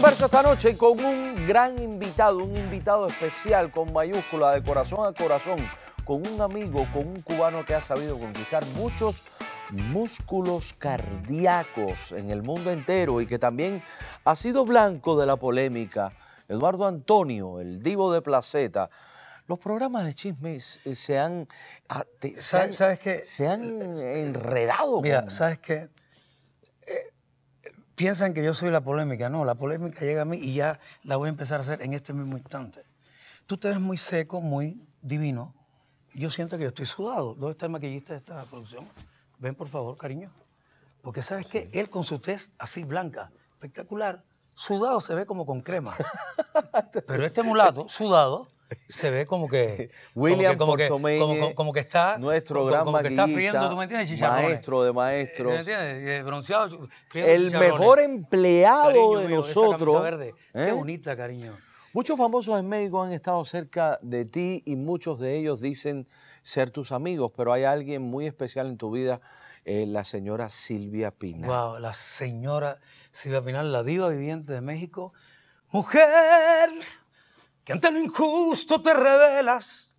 Converso esta noche con un gran invitado, un invitado especial con mayúscula de corazón a corazón, con un amigo, con un cubano que ha sabido conquistar muchos músculos cardíacos en el mundo entero y que también ha sido blanco de la polémica. Eduardo Antonio, el divo de Placeta. Los programas de chismes eh, se han, ah, se ¿Sabes- han- sabes qué? se han enredado. Mira, con- ¿sabes qué? Piensan que yo soy la polémica. No, la polémica llega a mí y ya la voy a empezar a hacer en este mismo instante. Tú te ves muy seco, muy divino. Yo siento que yo estoy sudado. ¿Dónde está el maquillista de esta producción? Ven, por favor, cariño. Porque ¿sabes qué? Él con su tez así blanca, espectacular, sudado se ve como con crema. Pero este mulato, sudado, se ve como que... William que- como que, como, Portomeñe, como- como que está... nuestro gran como que está friendo, ¿tú me entiendes? Maestro de maestros. ¿Me entiendes? Bronceado, el mejor empleado Cariño de mío, esa nosotros. verde, ¿eh? Qué bonita, cariño. Muchos famosos en México han estado cerca de ti y muchos de ellos dicen ser tus amigos, pero hay alguien muy especial en tu vida, eh, la señora Silvia Pina. Wow, la señora Silvia Pinal, la diva viviente de México. Mujer, que ante lo injusto te revelas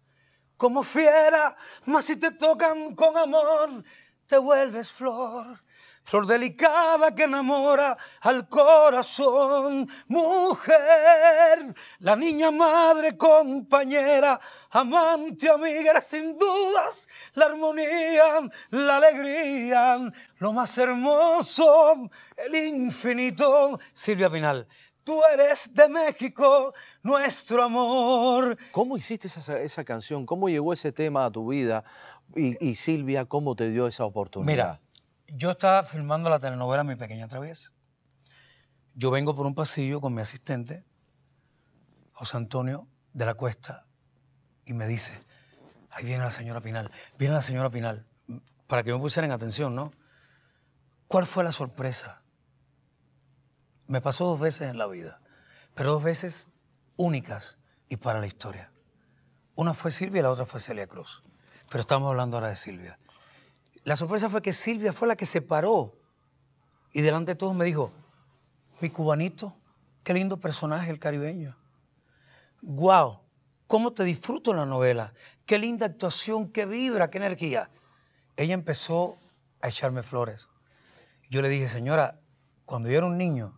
como fiera, mas si te tocan con amor, te vuelves flor. Flor delicada que enamora al corazón, mujer, la niña madre, compañera, amante, amiga, sin dudas la armonía, la alegría, lo más hermoso, el infinito. Silvia Pinal, tú eres de México, nuestro amor. ¿Cómo hiciste esa, esa canción? ¿Cómo llegó ese tema a tu vida? Y, y Silvia, ¿cómo te dio esa oportunidad? Mira, yo estaba filmando la telenovela Mi Pequeña Traviesa. Yo vengo por un pasillo con mi asistente, José Antonio de la Cuesta, y me dice, ahí viene la señora Pinal, viene la señora Pinal, para que me pusieran atención, ¿no? ¿Cuál fue la sorpresa? Me pasó dos veces en la vida, pero dos veces únicas y para la historia. Una fue Silvia y la otra fue Celia Cruz. Pero estamos hablando ahora de Silvia. La sorpresa fue que Silvia fue la que se paró y delante de todos me dijo, mi cubanito, qué lindo personaje el caribeño. Guau, cómo te disfruto la novela, qué linda actuación, qué vibra, qué energía. Ella empezó a echarme flores. Yo le dije, señora, cuando yo era un niño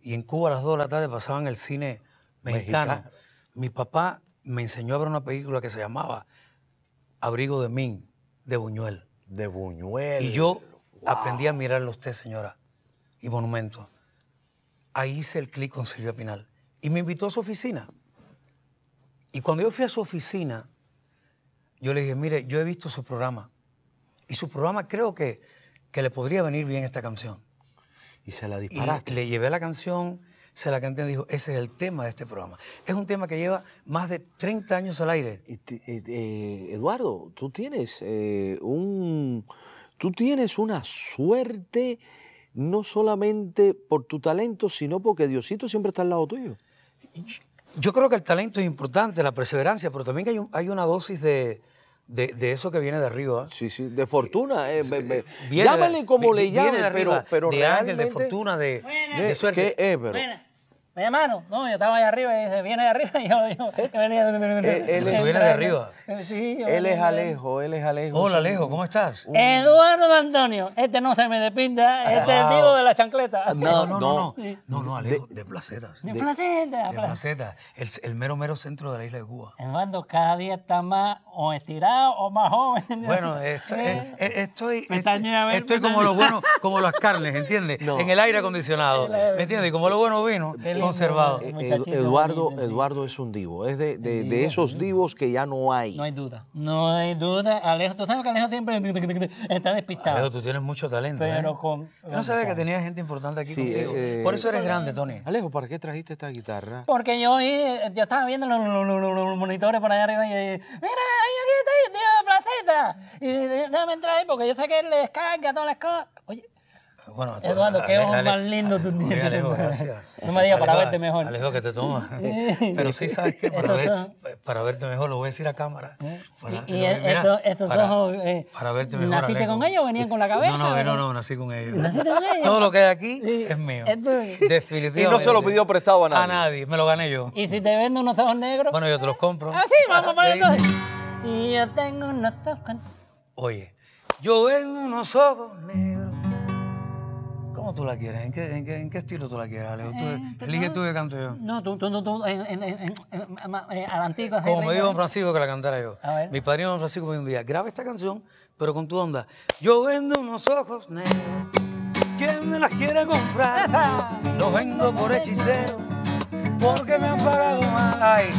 y en Cuba a las 2 de la tarde pasaban el cine mexicano, Mexicano. mi papá me enseñó a ver una película que se llamaba Abrigo de Min, de Buñuel. De Buñuel. Y yo aprendí a mirarlo a usted, señora, y Monumento. Ahí hice el clic con Silvia Pinal. Y me invitó a su oficina. Y cuando yo fui a su oficina, yo le dije, mire, yo he visto su programa. Y su programa creo que, que le podría venir bien esta canción. Y se la Y disparaste. le llevé la canción, se la canté y dijo, ese es el tema de este programa. Es un tema que lleva más de 30 años al aire. Eh, eh, Eduardo, tú tienes eh, un, tú tienes una suerte no solamente por tu talento, sino porque Diosito siempre está al lado tuyo. Yo creo que el talento es importante, la perseverancia, pero también hay, un- hay una dosis de, de- de eso que viene de arriba. Sí, sí, de fortuna. eh, be- Viene de- llámale como vi- le llamen, pero, arriba, pero de ángel, realmente... de fortuna, de, ¿Qué- de suerte. ¿Qué es, pero? Buena. ¿Me llamaron? No, yo estaba allá arriba y dice, viene de arriba y yo, yo, yo venía de... Él- él es- Viene de arriba. Sí, Él es de- Alejo, él es Alejo. Hola. Alejo, ¿cómo estás? Eduardo Antonio, este no se me despinta, este es el divo de la chancleta. No, no, no, no. no, no, Alejo, de, placetas. De placenta, De placetas, el, el mero, mero centro de la isla de Cuba. Eduardo cada día está más o estirado o más joven. Bueno, estoy, eh, eh, estoy, ver, estoy como los buenos, como las carnes, ¿entiendes? No. En el aire acondicionado, ¿me entiendes? Como los buenos vinos, conservados. eh. Eduardo. Eduardo es un divo, es de, de- de esos divos que ya no hay. No hay duda, no hay duda. Alejo, tú sabes que Alejo siempre está despistado. Alejo, tú tienes mucho talento, Pero ¿eh? con- Yo no sabía que tenía gente importante aquí Sí, contigo. eh, Por eso eres grande, Tony. Alejo, ¿para qué trajiste esta guitarra? Porque yo, yo estaba viendo los, los- los- los monitores por allá arriba y dije, mira, ahí aquí está el tío Placeta. Y dije, déjame entrar ahí porque yo sé que él le descarga todas las cosas. Oye, Bueno, Eduardo, qué ojos más lindos tú tienes. Alejo, gracias. No me digas para verte mejor. Alejo, que te toma. Pero sí, ¿sabes qué? Para, ver- verte mejor, lo voy a decir a cámara. Para- Y, y mira, estos, estos para- ojos, eh, Para verte mejor, ¿Naciste Alejo. con ellos o venían con la cabeza? No, no, no, no, nací con ellos. ¿Naciste con ellos? Todo lo que hay aquí Sí, es mío. Definitivamente. Y no se lo pidió prestado a nadie. A nadie, me lo gané yo. ¿Y si te vendo unos ojos negros? Bueno, yo te los compro. Ah, sí, vamos para entonces. Y yo tengo unos ojos... Oye, yo vendo unos ojos negros. ¿Cómo tú la quieres? ¿En qué, en qué, en qué estilo tú la quieres, Alejo? Tú, Eh, elige tú que canto yo. No, tú, tú, tú, tú, en, en, en, en- a la antigua. Como me dijo don Francisco que la cantara yo. A ver. Mi padrino don Francisco me dijo un día, graba esta canción, pero con tu onda. Yo vendo unos ojos negros. ¿Quién me las quiere comprar? ¡Esa! Los vendo por hechicero, porque me han pagado mal. Ay,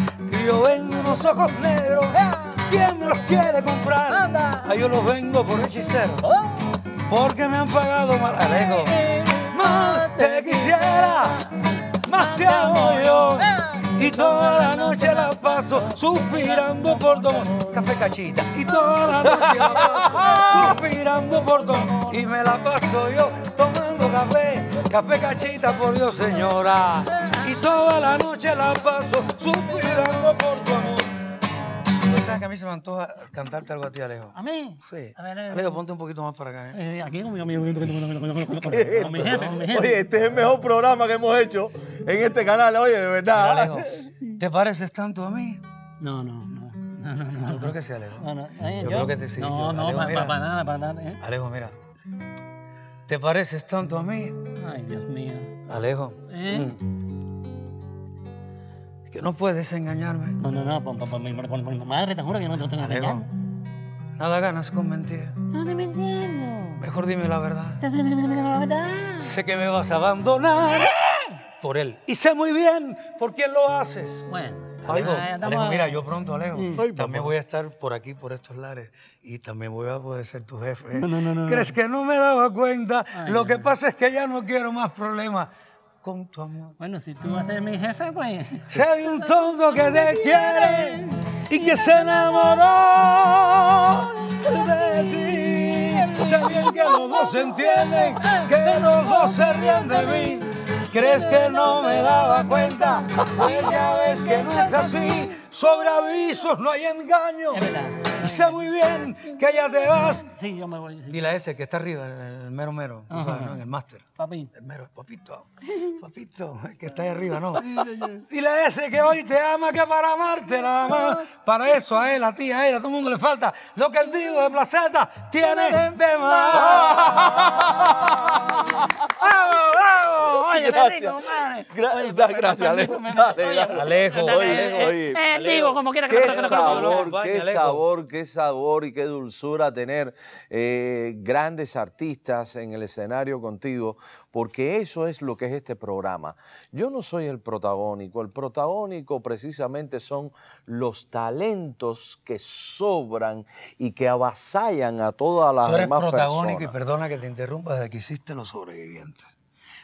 yo vendo unos ojos negros. ¿Quién me los quiere comprar? Ay, yo los vengo por hechicero, Oh. Porque me han pagado mal. Alejo, más te quisiera, más te amo yo. Y toda la noche la paso suspirando por amor. Café cachita. Y toda la noche la paso suspirando por amor. Y me la paso yo tomando café. Café cachita, por Dios, señora. Y toda la noche la paso suspirando por tu amor. ¿Tú sabes que a mí se me antoja cantarte algo a ti, Alejo? ¿A mí? Sí. A ver, a ver. Alejo, ponte un poquito más para acá. ¿eh? Eh, aquí con mi, con mi, con mi, jefe, con mi jefe. Oye, este es el mejor programa que hemos hecho en este canal, oye, de Pero, verdad. Alejo, ¿te pareces tanto a mí? No, no, no. No, no, no. Yo creo que sí, Alejo. No, no, eh, Yo creo que sí. No, no, para nada, para nada. eh. Alejo, mira. ¿Te pareces tanto a mí? Ay, Dios mío. Alejo. ¿Eh? mm, Que no puedes engañarme. No, no, no, por, por, por, mi- por- por mi madre, te juro que yo no te tengo que Alejo. engañar. Nada ganas con mentir. No te mintiendo. Mejor dime la verdad. Te estoy diciendo la verdad. Sé que me vas a abandonar por él. Y sé muy bien por quién lo haces. Bueno. Alejo, estamos- Alejo, mira, yo pronto, Alejo, Ay, también voy a estar por aquí, por estos lares, y también voy a poder ser tu jefe. No, no, no, no. ¿Crees que no me daba cuenta? Ay, Lo no, que pasa es que ya no quiero más problemas con tu amor. Bueno, si tú vas a ser mi jefe, pues. Si hay un tonto que te quiere y que se enamoró de ti. Sé bien que los dos se entienden, que los dos se ríen de mí. ¿Crees que no me daba cuenta? Pues ya ves que no es así. Sobre avisos no hay engaño. Es verdad. Y sé muy bien que ya te vas. Sí, yo me voy. Sí. Dile a ese que está arriba, el, el mero mero, tú sabes, ¿no? En el máster. Papi. El mero, papito, papito, el que está ahí arriba, ¿no? Dile a ese que hoy te ama, que para amarte nada más. Para eso a él, a ti, a él, a todo el mundo le falta. Lo que el digo de placeta tiene de más. ¡Bravo, bravo! Oye, Gracias. per- gracias, Alejo. Dale. Alejo, oye, eh, oye. eh, digo, como quiera que Qué sabor, qué sabor, qué sabor y qué dulzura tener eh, grandes artistas en el escenario contigo, porque eso es lo que es este programa. Yo no soy el protagónico, el protagónico precisamente son los talentos que sobran y que avasallan a todas las Tú eres demás protagónico y personas. perdona que te interrumpa desde que hiciste Los Sobrevivientes.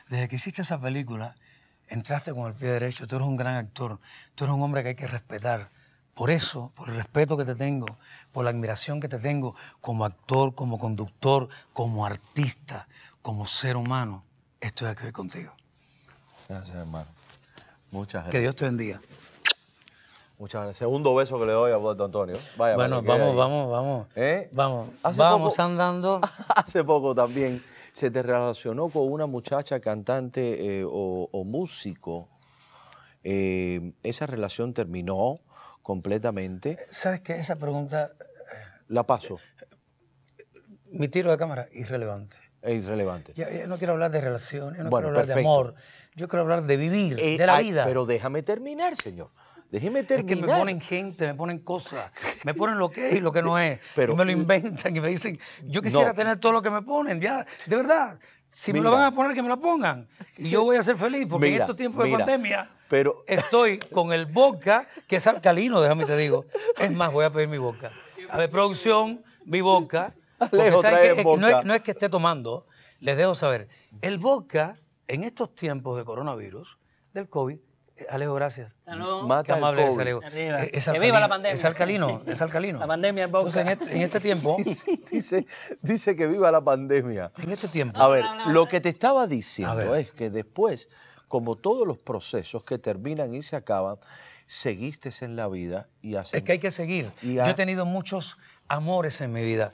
Desde que hiciste esa película, entraste con el pie derecho. Tú eres un gran actor. Tú eres un hombre que hay que respetar. Por eso, por el respeto que te tengo, por la admiración que te tengo como actor, como conductor, como artista, como ser humano, estoy aquí hoy contigo. Gracias, hermano. Muchas Que gracias. Dios te bendiga. Muchas gracias. Segundo beso que le doy a Puerto Antonio. Vaya, Bueno, que vamos, vamos, vamos. ¿Eh? Vamos, Hace vamos poco- andando. Hace poco también se te relacionó con una muchacha cantante eh, o, o músico. Eh, esa relación terminó completamente. ¿Sabes qué? Esa pregunta, La paso. mi tiro de cámara, irrelevante. Es irrelevante. Ya, ya no quiero hablar de relaciones, no Bueno, quiero hablar perfecto. de amor. Yo quiero hablar de vivir, Eh, de la ay, vida. Pero déjame terminar, señor. Déjeme es que terminar. me ponen gente, me ponen cosas, me ponen lo que es y lo que no es. Pero- y me lo inventan y me dicen, yo quisiera No. tener todo lo que me ponen, ya, de verdad. Si me lo van a poner, que me lo pongan. Y yo voy a ser feliz, porque en estos tiempos mira, de pandemia pero- estoy con el vodka, que es alcalino, déjame te digo. Es más, voy a pedir mi vodka. A ver, producción, mi vodka. porque Alejo, ¿saben trae vodka. No, es, no es que esté tomando, les dejo saber. El vodka, en estos tiempos de coronavirus, del COVID, Eh, Alejo, gracias. Luego. Mata Qué el amable es COVID. Alejo. Eh, Es Que viva la pandemia. Es alcalino, es alcalino. La pandemia es boca. Entonces, en este, en este tiempo, dice, dice que viva la pandemia. en este tiempo, A ver, no, no, lo que te estaba diciendo es que después, como todos los procesos que terminan y se acaban, seguiste en la vida y haces... es que hay que seguir. Y Yo he tenido muchos amores en mi vida.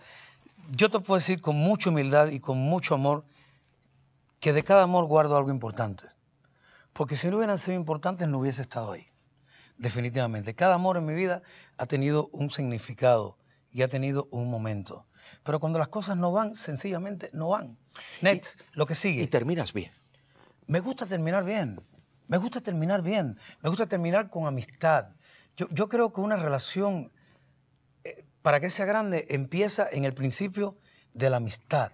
Yo te puedo decir con mucha humildad y con mucho amor que de cada amor guardo algo importante. Porque si no hubieran sido importantes, no hubiese estado ahí. Definitivamente. Cada amor en mi vida ha tenido un significado y ha tenido un momento. Pero cuando las cosas no van, sencillamente no van. Next, lo que sigue. Y terminas bien. Me gusta terminar bien. Me gusta terminar bien. Me gusta terminar con amistad. Yo, yo creo que una relación, eh, para que sea grande, empieza en el principio de la amistad.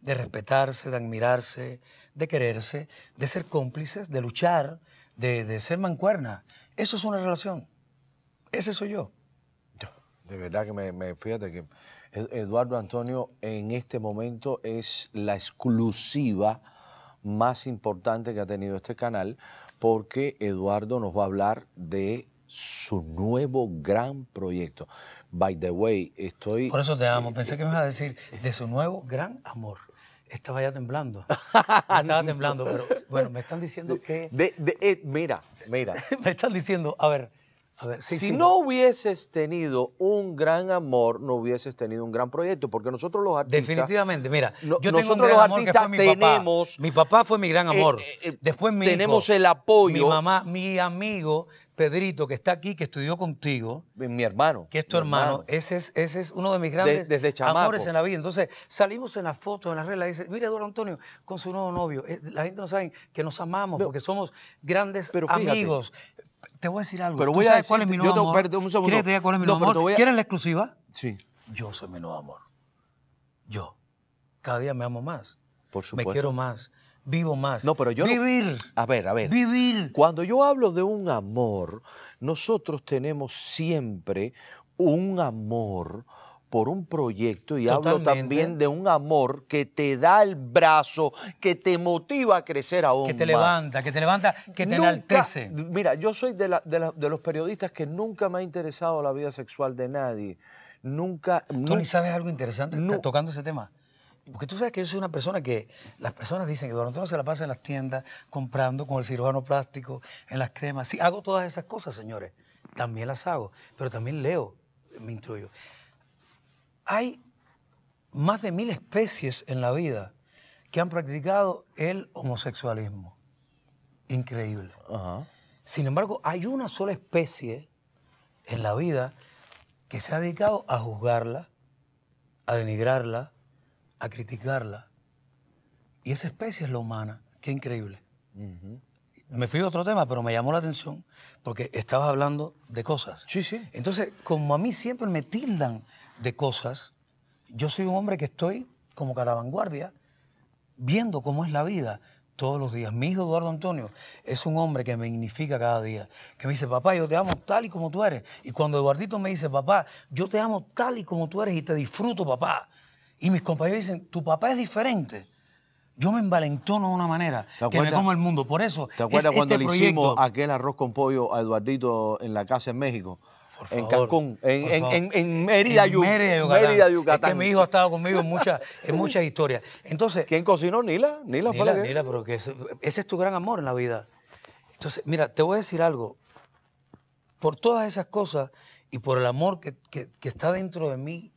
De respetarse, de admirarse, de quererse, de ser cómplices, de luchar, de, de ser mancuerna. Eso es una relación. Ese soy yo. De verdad que me, me- fíjate que Ed- Eduardo Antonio en este momento es la exclusiva más importante que ha tenido este canal porque Eduardo nos va a hablar de su nuevo gran proyecto. By the way, estoy Por eso te amo. Pensé que me ibas a decir de su nuevo gran amor. Estaba ya temblando. Estaba temblando, pero bueno, me están diciendo que. de, de- eh, mira, mira. Me están diciendo, a ver, a ver, sí, si sí. no hubieses tenido un gran amor, no hubieses tenido un gran proyecto, porque nosotros los artistas Definitivamente, mira, No- yo tengo un nosotros gran los amor que fue mi papá. tenemos- Mi papá fue mi gran Eh, amor. eh, eh, Después mi tenemos hijo, el apoyo. Mi mamá, mi amigo Pedrito, que está aquí, que estudió contigo, mi hermano, que es tu hermano, ese es, ese es uno de mis grandes desde amores en la vida. Entonces, salimos en las fotos, en las reglas, dice, mira Eduardo Antonio con su nuevo novio. La gente no sabe que nos amamos porque somos grandes pero fíjate. Te voy a decir algo. Pero ¿Tú voy a sabes cuál es mi nuevo yo te- amor? espérate un segundo. ¿Quieres te cuál es mi No, nuevo te amor? a- ¿Quieres la exclusiva? Sí, Yo soy mi nuevo amor. Yo. Cada día me amo más. Por Me supuesto. quiero más. Vivo más. No, pero yo no- Vivir. A ver, a ver. Vivir. Cuando yo hablo de un amor, nosotros tenemos siempre un amor por un proyecto y hablo Totalmente. también de un amor que te da el brazo, que te motiva a crecer aún Que te más. levanta, que te levanta, que te Nunca- enaltece. Mira, yo soy de, la- de la- de los periodistas que nunca me ha interesado la vida sexual de nadie. Nunca. Tony, nu- ¿sabes algo interesante No. Tocando ese tema? Porque tú sabes que yo soy una persona que las personas dicen que Eduardo Antonio se la pasa en las tiendas comprando con el cirujano plástico, en las cremas. Sí, hago todas esas cosas, señores. También las hago, pero también leo, me instruyo. Hay más de mil especies en la vida que han practicado el homosexualismo. Increíble. Ajá. Sin embargo, hay una sola especie en la vida que se ha dedicado a juzgarla, a denigrarla, a criticarla. Y esa especie es la humana. Qué increíble. Me fui a otro tema, pero me llamó la atención porque estabas hablando de cosas. Sí, sí. Entonces, como a mí siempre me tildan de cosas, yo soy un hombre que estoy como que a la vanguardia, viendo cómo es la vida todos los días. Mi hijo Eduardo Antonio es un hombre que me dignifica cada día, que me dice, papá, yo te amo tal y como tú eres. Y cuando Eduardito me dice, papá, yo te amo tal y como tú eres y te disfruto, papá. Y mis compañeros dicen, tu papá es diferente. Yo me envalentono de una manera ¿Te que me como el mundo. Por eso, ¿Te acuerdas es cuando este le proyecto, hicimos aquel arroz con pollo a Eduardito en la casa en México? Por en favor, Cancún, en, por en- en- en Mérida, En Mérida, Yucatán. Mérida, Es Yucatán. que mi hijo ha estado conmigo en muchas, en muchas historias. Entonces, ¿Quién cocinó? Nila. Nila, fue la Nila, que- Nila, pero que ese, ese es tu gran amor en la vida. Entonces, mira, te voy a decir algo. Por todas esas cosas y por el amor que, que- que está dentro de mí,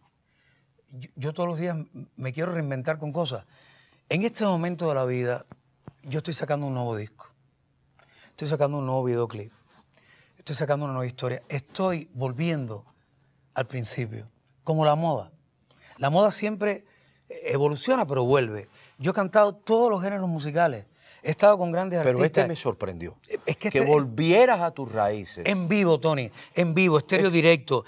yo, yo todos los días me quiero reinventar con cosas. En este momento de la vida, yo estoy sacando un nuevo disco. Estoy sacando un nuevo videoclip. Estoy sacando una nueva historia. Estoy volviendo al principio, como la moda. La moda siempre evoluciona, pero vuelve. Yo he cantado todos los géneros musicales. He estado con grandes Pero artistas. este me sorprendió. Es que que este- volvieras a tus raíces. En vivo, Tony, en vivo, estéreo directo.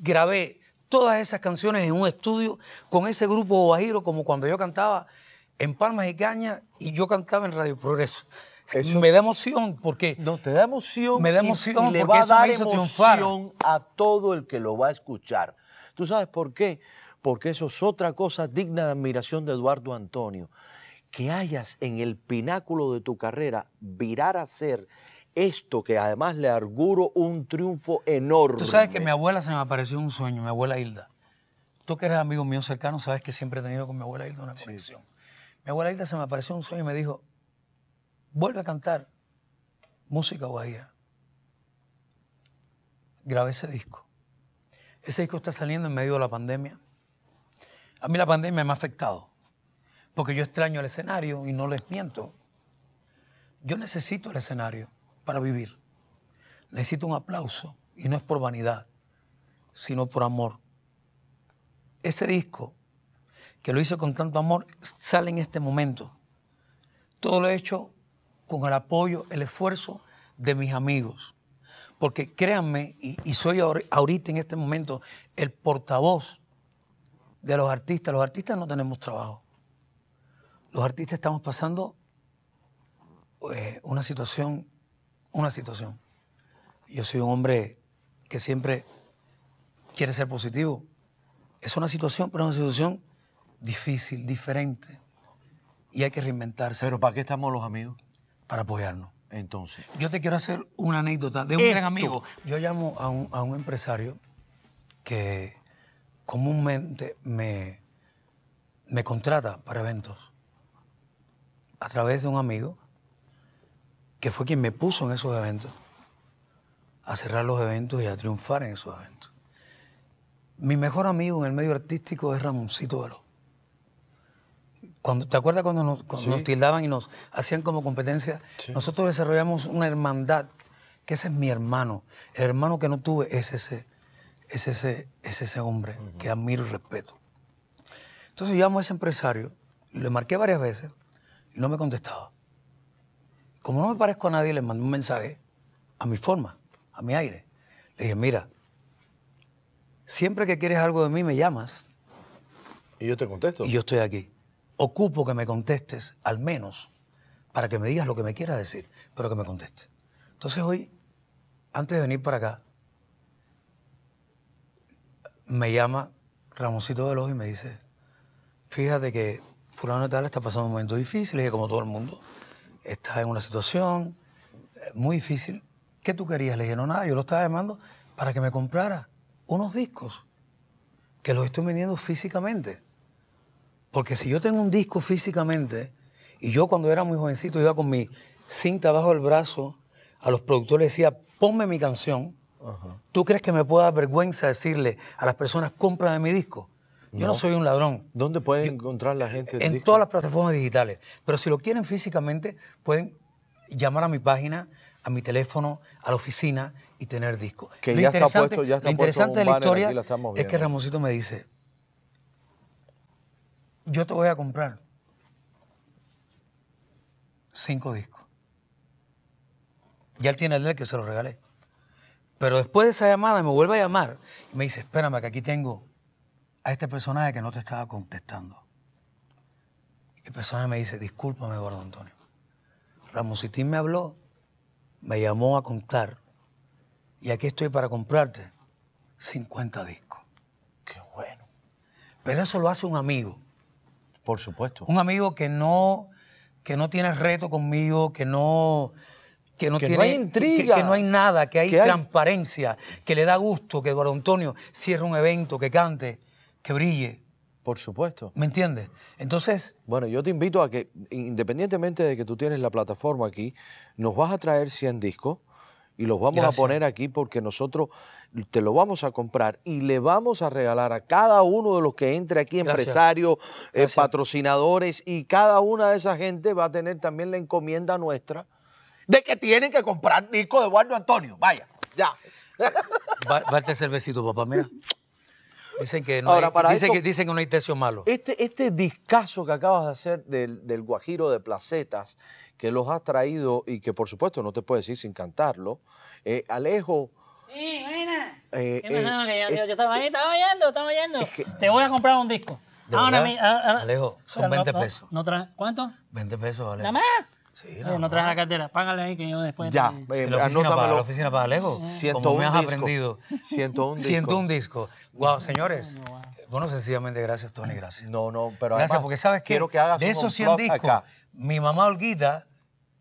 Grabé todas esas canciones en un estudio con ese grupo Guajiro, como cuando yo cantaba en Palmas y Cañas y yo cantaba en Radio Progreso. Eso- Me da emoción porque No, te da emoción. Me da y- emoción y, le porque va a dar triunfar. emoción a todo el que lo va a escuchar. ¿Tú sabes por qué? Porque eso es otra cosa digna de admiración de Eduardo Antonio. Que hayas en el pináculo de tu carrera virar a ser esto que además le auguro un triunfo enorme. Tú sabes que mi abuela se me apareció un sueño, mi abuela Hilda. Tú que eres amigo mío cercano, sabes que siempre he tenido con mi abuela Hilda una conexión. Mi abuela Hilda se me apareció un sueño y me dijo, vuelve a cantar música guajira. Grabé ese disco. Ese disco está saliendo en medio de la pandemia. A mí la pandemia me ha afectado, porque yo extraño el escenario y no les miento. Yo necesito el escenario para vivir. Necesito un aplauso y no es por vanidad, sino por amor. Ese disco, que lo hice con tanto amor, sale en este momento. Todo lo he hecho con el apoyo, el esfuerzo de mis amigos. Porque créanme, y, soy ahor- ahorita en este momento el portavoz de los artistas. Los artistas no tenemos trabajo. Los artistas estamos pasando eh, una situación, una situación. Yo soy un hombre que siempre quiere ser positivo. Es una situación, pero una situación difícil, diferente. Y hay que reinventarse Pero ¿para qué estamos los amigos? Para apoyarnos. Entonces. Yo te quiero hacer una anécdota de un Esto. gran amigo. Yo llamo a un, a un empresario que comúnmente me, me contrata para eventos a través de un amigo que fue quien me puso en esos eventos, a cerrar los eventos y a triunfar en esos eventos. Mi mejor amigo en el medio artístico es Ramoncito Veloz. Cuando, ¿Te acuerdas cuando, nos, cuando nos tildaban y nos hacían como competencia? Nosotros desarrollamos una hermandad, que ese es mi hermano. El hermano que no tuve es ese, es ese, es ese hombre que admiro y respeto. Entonces llamo a ese empresario, le marqué varias veces y no me contestaba. Como no me parezco a nadie, le mandé un mensaje a mi forma, a mi aire. Le dije, mira, siempre que quieres algo de mí me llamas Y yo te contesto. y yo estoy aquí. Ocupo que me contestes, al menos, para que me digas lo que me quieras decir, pero que me contestes. Entonces hoy, antes de venir para acá, me llama Ramoncito Veloz y me dice, fíjate que fulano de tal está pasando un momento difícil, y como todo el mundo, está en una situación eh, muy difícil. ¿Qué tú querías? Le dije, no, nada, yo lo estaba llamando para que me comprara unos discos que los estoy vendiendo físicamente. Porque si yo tengo un disco físicamente, y yo cuando era muy jovencito iba con mi cinta bajo el brazo, a los productores decía, ponme mi canción, ¿tú crees que me pueda dar vergüenza decirle a las personas, cómprame mi disco? Yo no, soy un ladrón. ¿Dónde puede encontrar la gente? el En disco? todas las plataformas digitales. Pero si lo quieren físicamente, pueden llamar a mi página, a mi teléfono, a la oficina y tener disco. Que Lo ya está puesto- ya está Lo interesante puesto de la historia es que. Ramoncito me dice, yo te voy a comprar cinco discos. Ya él tiene el de él que se lo regalé. Pero después de esa llamada me vuelve a llamar y me dice, espérame, que aquí tengo a este personaje que no te estaba contestando. Y el personaje me dice, discúlpame, Eduardo Antonio. Ramositín me habló, me llamó a contar y aquí estoy para comprarte 50 discos. Qué bueno. Pero eso lo hace un amigo. Por supuesto. Un amigo que no, que no tiene reto conmigo, que no, que no Que no tiene. hay intriga. Que, que no hay nada, que hay Que hay- transparencia, que le da gusto que Eduardo Antonio cierre un evento, que cante, que brille. Por supuesto. ¿Me entiendes? Entonces, Bueno, yo te invito a que, independientemente de que tú tienes la plataforma aquí, nos vas a traer 100 discos y los vamos Gracias. a poner aquí porque nosotros te lo vamos a comprar y le vamos a regalar a cada uno de los que entre aquí, Gracias. empresarios, eh, patrocinadores, y cada una de esa gente va a tener también la encomienda nuestra de que tienen que comprar discos de Eduardo Antonio. Vaya, ya. va, va el tercer besito, papá, mira. Dicen que no, Ahora, hay, para dicen esto- que, dicen que no hay malo. Este, este discazo que acabas de hacer del, del Guajiro de Placetas, que los has traído y que por supuesto no te puedes ir sin cantarlo, eh, Alejo, Sí, buena. Eh, ¿Qué eh, Que yo, yo- eh, yo estaba ahí, estaba oyendo, estaba oyendo. Te voy a comprar un disco. ¿De Ahora mi- ahora- ahora- Alejo, son pero no- 20 no- pesos. No, ¿Cuánto? 20 pesos, vale. ¿Nada más? Sí, Oye, nada no traes la cartera. Págale ahí que yo después. ya, te- eh, la oficina para, anótamelo. la oficina para Alejo. 101 Como me has discos. aprendido. 101 discos. 101 discos. Wow, señores. Bueno, sencillamente gracias, Tony, gracias. No, no, pero gracias, además porque sabes que quiero que hagas de esos 100 unplug discos, acá. mi mamá Olguita,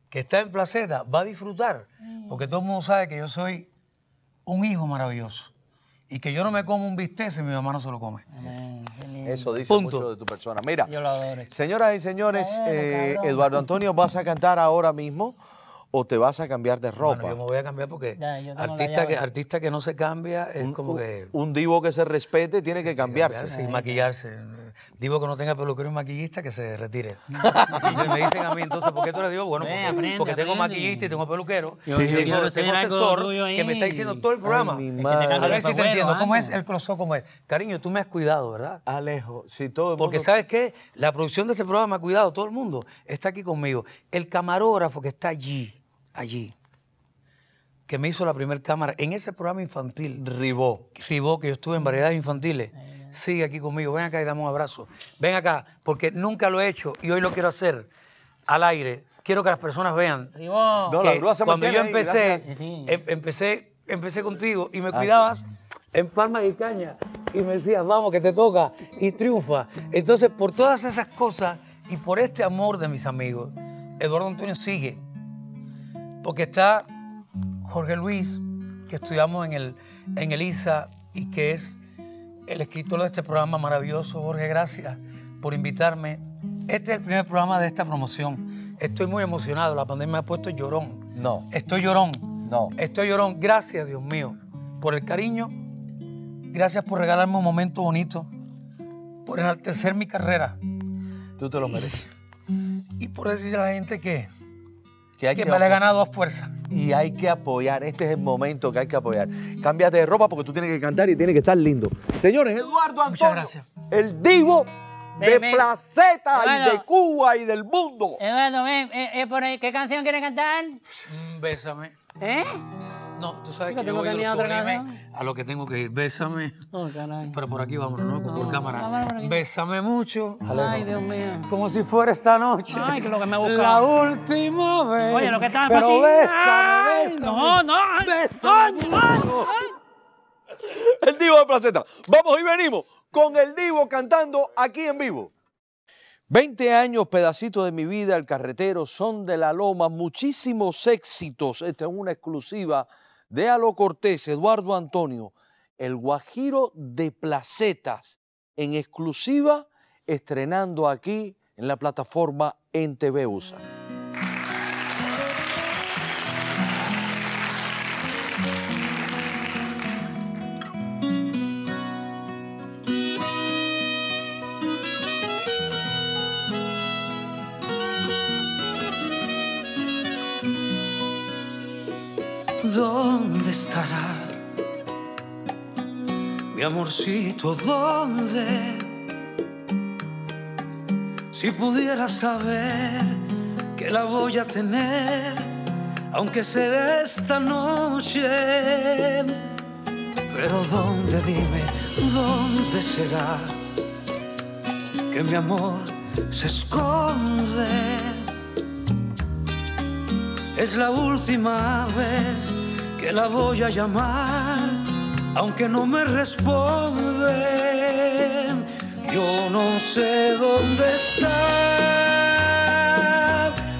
que está en Placeta, va a disfrutar Porque todo el mundo sabe que yo soy un hijo maravilloso. Y que yo no me como un bistec si mi mamá no se lo come. Eso dice Punto. mucho de tu persona. Mira, Yo lo adoro. señoras y señores, Bueno, eh, cabrón. Eduardo Antonio, ¿vas a cantar ahora mismo o te vas a cambiar de ropa? Bueno, yo me voy a cambiar porque Ya, yo tengo la artista que, artista que no se cambia es como que... Un divo que se respete tiene que cambiarse. cambiarse y maquillarse. Digo que no tenga peluquero y maquillista, que se retire. Y me dicen a mí, entonces, ¿por qué tú le digo? Bueno, porque, aprende, porque tengo aprende. maquillista y tengo peluquero. Yo- y tengo, asesor que me está diciendo todo el programa. a ver si te entiendo. ¿Cómo es el closó? ¿Cómo es? Cariño, tú me has cuidado, ¿verdad? Alejo, si todo el Porque mundo- ¿sabes qué? La producción de este programa me ha cuidado, todo el mundo está aquí conmigo. El camarógrafo que está allí, allí, que me hizo la primera cámara en ese programa infantil, Ribó. Ribó, que yo estuve en variedades infantiles, sigue aquí conmigo. Ven acá y dame un abrazo. Ven acá, porque nunca lo he hecho y hoy lo quiero hacer al aire. Quiero que las personas vean Ribó. No, la que grúa se cuando yo empecé, em- empecé, empecé contigo y me cuidabas en palmas y caña y me decías, vamos, que te toca y triunfa. Entonces, por todas esas cosas y por este amor de mis amigos, Eduardo Antonio sigue. Porque está Jorge Luis, que estudiamos en el, en el ISA y que es el escritor de este programa maravilloso. Jorge, gracias por invitarme. Este es el primer programa de esta promoción. Estoy muy emocionado. La pandemia me ha puesto llorón. No. Estoy llorón. No. Estoy llorón. Gracias, Dios mío, por el cariño. Gracias por regalarme un momento bonito. Por enaltecer mi carrera. Tú te lo mereces. Y por decirle a la gente que, Que hay que que me la he ganado a fuerza. Y hay que apoyar. Este es el momento que hay que apoyar. Cámbiate de ropa porque tú tienes que cantar y tienes que estar lindo. Señores, Eduardo Antonio. Muchas gracias. El divo de Ven, ven. Placeta y de Cuba y del mundo. Eduardo, ven, eh, eh, por ahí, ¿qué canción quieres cantar? Mm, Bésame. ¿Eh? No, tú sabes que yo tengo voy a otra sublime a lo que tengo que ir. Bésame. Oh, caray. Pero por aquí vámonos, ¿no? Por cámara. por aquí. Bésame mucho. Ay, Dios mío. Como si fuera esta noche. Ay, que lo que me busca. La última vez. Oye, lo que estaba Pero para ti. bésame, Ay, bésame. No, no. ay, Bésame. ay, ay, ay. El divo de Placeta. Vamos y venimos con el divo cantando aquí en vivo. 20 años, pedacito de mi vida, el carretero, son de la loma, muchísimos éxitos. Esta es una exclusiva de Alo Cortés, Eduardo Antonio, el Guajiro de Placetas, en exclusiva, estrenando aquí en la plataforma en USA. Mi amorcito? ¿Dónde? Si pudiera saber que la voy a tener, aunque sea esta noche. Pero ¿dónde? Dime, ¿dónde será que mi amor se esconde? Es la última vez que la voy a llamar, aunque no me responden. Yo no sé dónde está,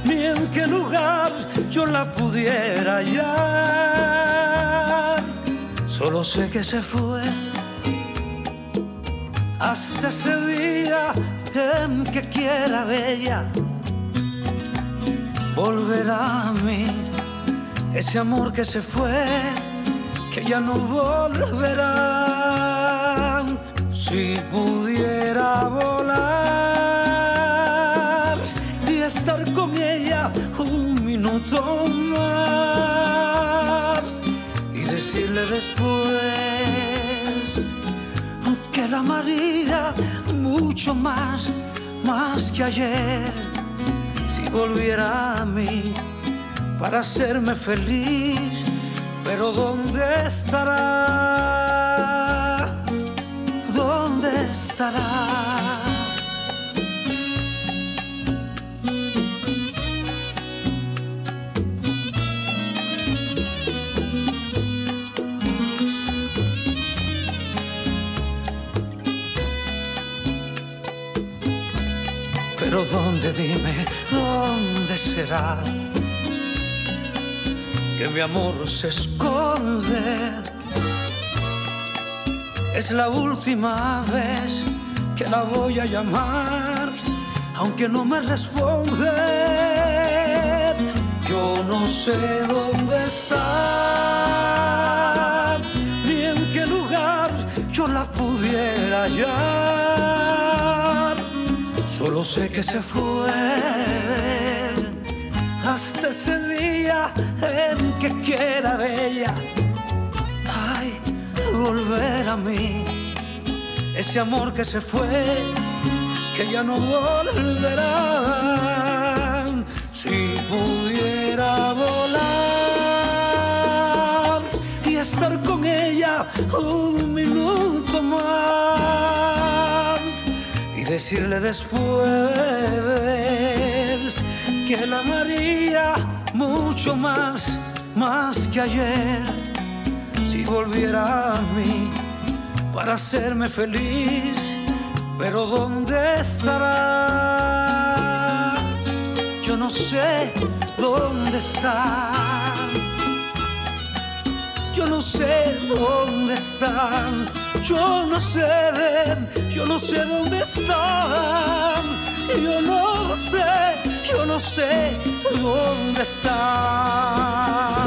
ni en qué lugar yo la pudiera hallar. Solo sé que se fue hasta ese día en que quiera ella volverá a mí ese amor que se fue, que ya no volverá. Si pudiera volar y estar con ella un minuto más y decirle después que la amaría mucho más, más que ayer si volviera a mí para hacerme feliz, pero ¿dónde estará? ¿Dónde estará? Pero ¿dónde dime? ¿Dónde será? Que mi amor se esconde. Es la última vez que la voy a llamar, aunque no me responde. Yo no sé dónde está, ni en qué lugar yo la pudiera hallar. Solo sé que se fue ese día en que quiera bella. Ay, volver a mí, ese amor que se fue, que ya no volverá. Si pudiera volar y estar con ella un minuto más y decirle después que la amaría mucho más, más que ayer, si volviera a mí para hacerme feliz, pero ¿dónde estará? Yo no sé dónde está. Yo no sé dónde están, yo no sé, yo no sé dónde están, yo no sé, yo no sé dónde está.